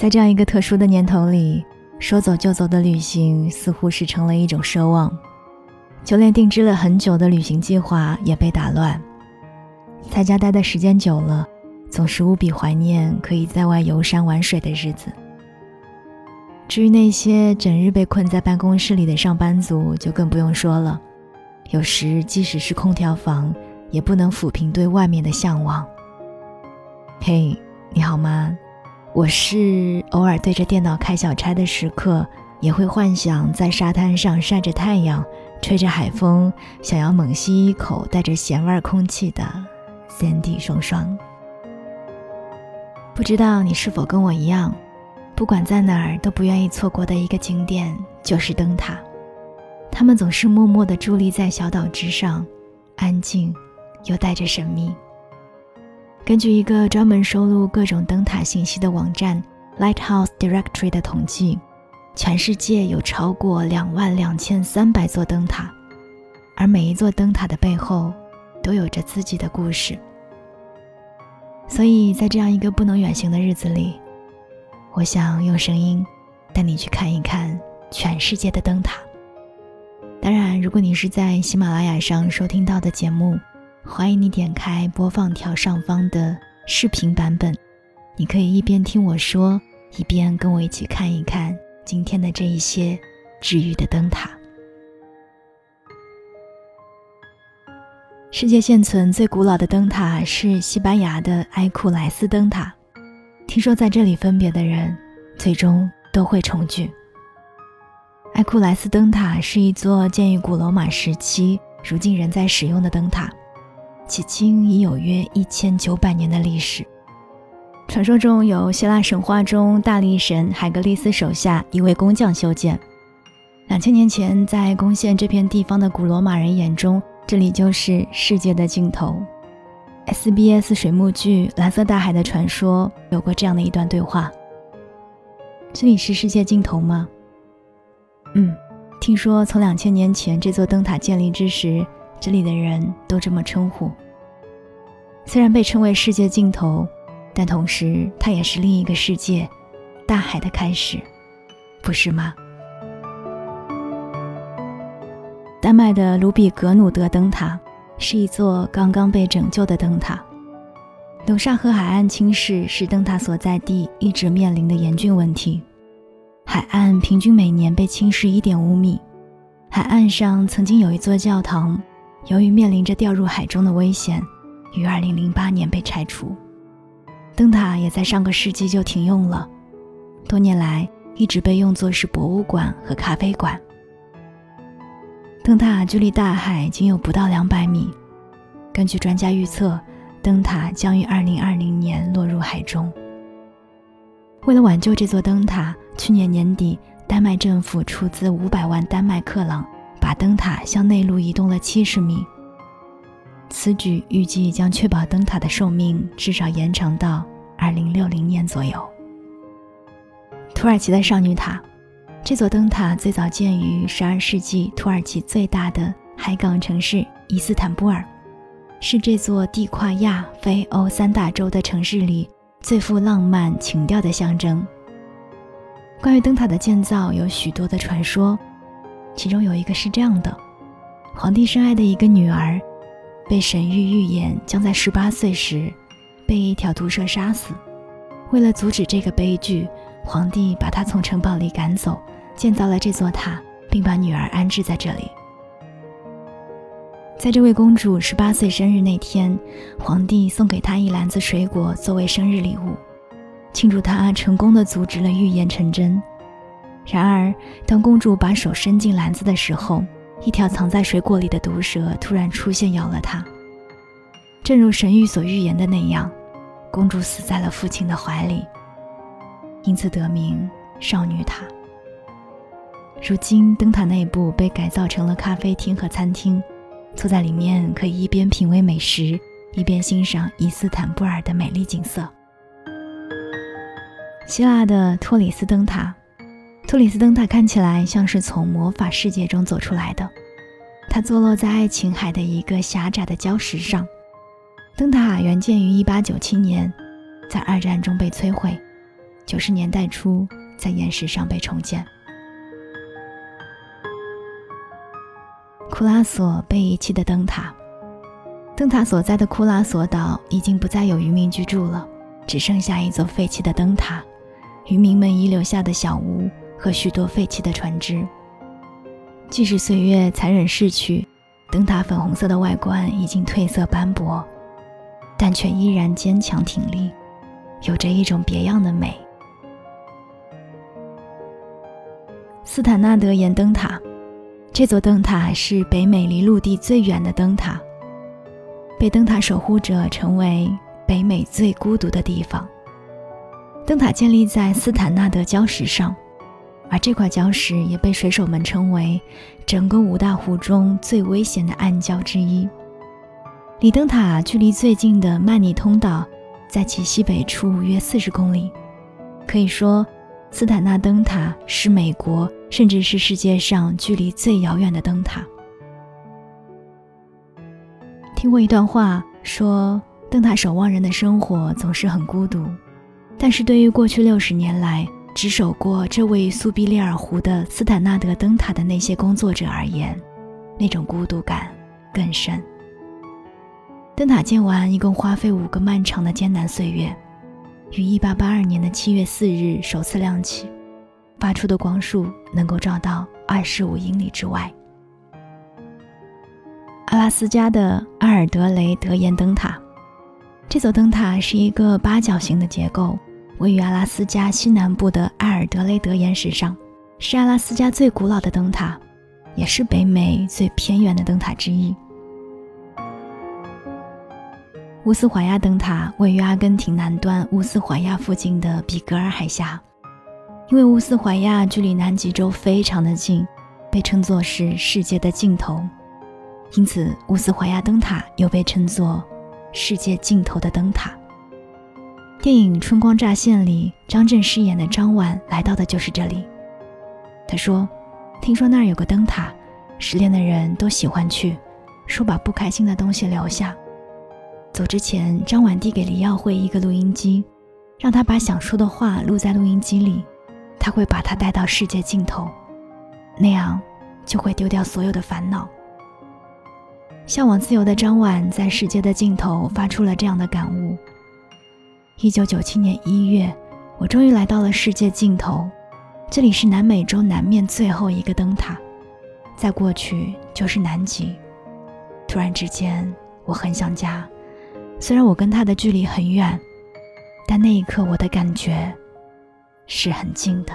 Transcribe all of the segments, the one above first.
在这样一个特殊的年头里，说走就走的旅行似乎是成了一种奢望，就连定制了很久的旅行计划也被打乱。在家待的时间久了，总是无比怀念可以在外游山玩水的日子。至于那些整日被困在办公室里的上班族，就更不用说了。有时即使是空调房，也不能抚平对外面的向往。嘿，你好吗？我是偶尔对着电脑开小差的时刻，也会幻想在沙滩上晒着太阳，吹着海风，想要猛吸一口带着咸味空气的三 D 双双。不知道你是否跟我一样，不管在哪儿都不愿意错过的一个景点就是灯塔。它们总是默默地伫立在小岛之上，安静又带着神秘。根据一个专门收录各种灯塔信息的网站 Lighthouse Directory 的统计，全世界有超过两万两千三百座灯塔，而每一座灯塔的背后都有着自己的故事。所以在这样一个不能远行的日子里，我想用声音带你去看一看全世界的灯塔。当然，如果你是在喜马拉雅上收听到的节目。欢迎你点开播放条上方的视频版本，你可以一边听我说，一边跟我一起看一看今天的这一些治愈的灯塔。世界现存最古老的灯塔是西班牙的埃库莱斯灯塔，听说在这里分别的人，最终都会重聚。埃库莱斯灯塔是一座建于古罗马时期，如今仍在使用的灯塔。迄今已有约一千九百年的历史。传说中有希腊神话中大力神海格力斯手下一位工匠修建。两千年前，在攻陷这片地方的古罗马人眼中，这里就是世界的尽头。SBS 水幕剧《蓝色大海的传说》有过这样的一段对话：“这里是世界尽头吗？”“嗯，听说从两千年前这座灯塔建立之时。”这里的人都这么称呼。虽然被称为世界尽头，但同时它也是另一个世界——大海的开始，不是吗？丹麦的卢比格努德灯塔是一座刚刚被拯救的灯塔。努沙河海岸侵蚀是灯塔所在地一直面临的严峻问题。海岸平均每年被侵蚀1.5米。海岸上曾经有一座教堂。由于面临着掉入海中的危险，于2008年被拆除。灯塔也在上个世纪就停用了，多年来一直被用作是博物馆和咖啡馆。灯塔距离大海仅有不到两百米，根据专家预测，灯塔将于2020年落入海中。为了挽救这座灯塔，去年年底，丹麦政府出资五百万丹麦克朗。把灯塔向内陆移动了七十米。此举预计将确保灯塔的寿命至少延长到二零六零年左右。土耳其的少女塔，这座灯塔最早建于十二世纪土耳其最大的海港城市伊斯坦布尔，是这座地跨亚非欧三大洲的城市里最富浪漫情调的象征。关于灯塔的建造，有许多的传说。其中有一个是这样的：皇帝深爱的一个女儿，被神谕预言将在十八岁时被一条毒蛇杀死。为了阻止这个悲剧，皇帝把她从城堡里赶走，建造了这座塔，并把女儿安置在这里。在这位公主十八岁生日那天，皇帝送给她一篮子水果作为生日礼物，庆祝她成功的阻止了预言成真。然而，当公主把手伸进篮子的时候，一条藏在水果里的毒蛇突然出现，咬了她。正如神谕所预言的那样，公主死在了父亲的怀里，因此得名少女塔。如今，灯塔内部被改造成了咖啡厅和餐厅，坐在里面可以一边品味美食，一边欣赏伊斯坦布尔的美丽景色。希腊的托里斯灯塔。托里斯灯塔看起来像是从魔法世界中走出来的，它坐落在爱琴海的一个狭窄的礁石上。灯塔原建于1897年，在二战中被摧毁，九十年代初在岩石上被重建。库拉索被遗弃的灯塔，灯塔所在的库拉索岛已经不再有渔民居住了，只剩下一座废弃的灯塔，渔民们遗留下的小屋和许多废弃的船只。即使岁月残忍逝去，灯塔粉红色的外观已经褪色斑驳，但却依然坚强挺立，有着一种别样的美。斯坦纳德岩灯塔，这座灯塔是北美离陆地最远的灯塔，被灯塔守护者称为北美最孤独的地方。灯塔建立在斯坦纳德礁石上。而这块礁石也被水手们称为整个五大湖中最危险的暗礁之一。离灯塔距离最近的曼尼通道，在其西北处约四十公里。可以说，斯坦纳灯塔是美国，甚至是世界上距离最遥远的灯塔。听过一段话，说灯塔守望人的生活总是很孤独，但是对于过去六十年来，值守过这位苏比利尔湖的斯坦纳德灯塔的那些工作者而言，那种孤独感更深。灯塔建完一共花费五个漫长的艰难岁月，于1882年的7月4日首次亮起，发出的光束能够照到25英里之外。阿拉斯加的阿尔德雷德岩灯塔，这座灯塔是一个八角形的结构。位于阿拉斯加西南部的埃尔德雷德岩石上，是阿拉斯加最古老的灯塔，也是北美最偏远的灯塔之一。乌斯怀亚灯塔位于阿根廷南端乌斯怀亚附近的比格尔海峡，因为乌斯怀亚距离南极洲非常的近，被称作是世界的尽头，因此乌斯怀亚灯塔又被称作世界尽头的灯塔。电影《春光乍现》里，张震饰演的张婉来到的就是这里。他说：“听说那儿有个灯塔，失恋的人都喜欢去，说把不开心的东西留下。”走之前，张婉递给黎耀辉一个录音机，让他把想说的话录在录音机里，他会把它带到世界尽头，那样就会丢掉所有的烦恼。向往自由的张婉在世界的尽头发出了这样的感悟。一九九七年一月，我终于来到了世界尽头，这里是南美洲南面最后一个灯塔，再过去就是南极。突然之间，我很想家，虽然我跟他的距离很远，但那一刻我的感觉是很近的。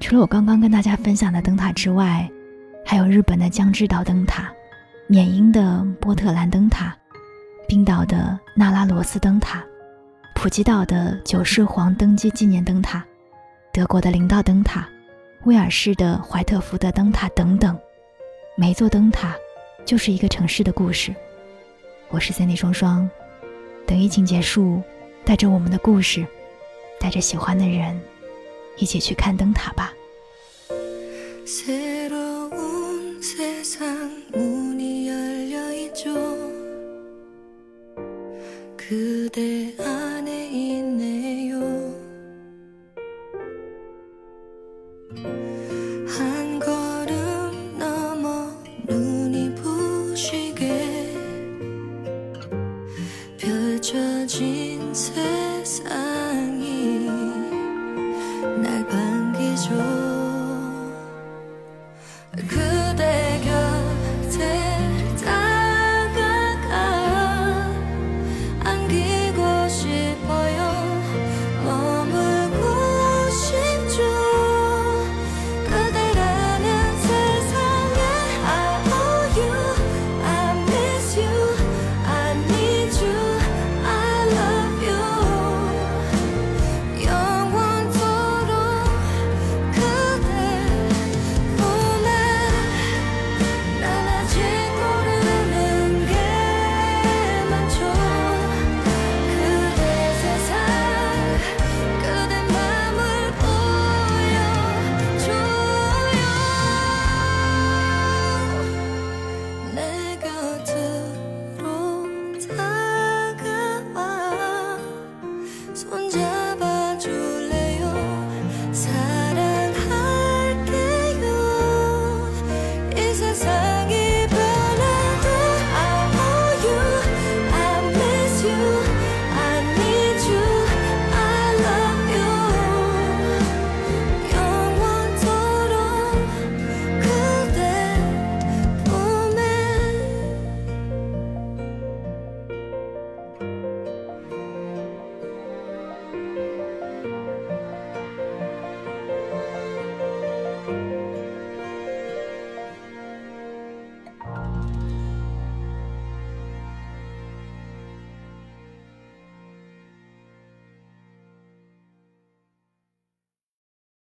除了我刚刚跟大家分享的灯塔之外，还有日本的江之岛灯塔，缅因的波特兰灯塔。冰岛的纳拉罗斯灯塔，普吉岛的九世皇登基纪念灯塔，德国的林道灯塔，威尔士的怀特福德灯塔等等，每座灯塔就是一个城市的故事。我是 Cindy 双双，等疫情结束，带着我们的故事，带着喜欢的人，一起去看灯塔吧。펼쳐진 세상 그대 안에 있네요.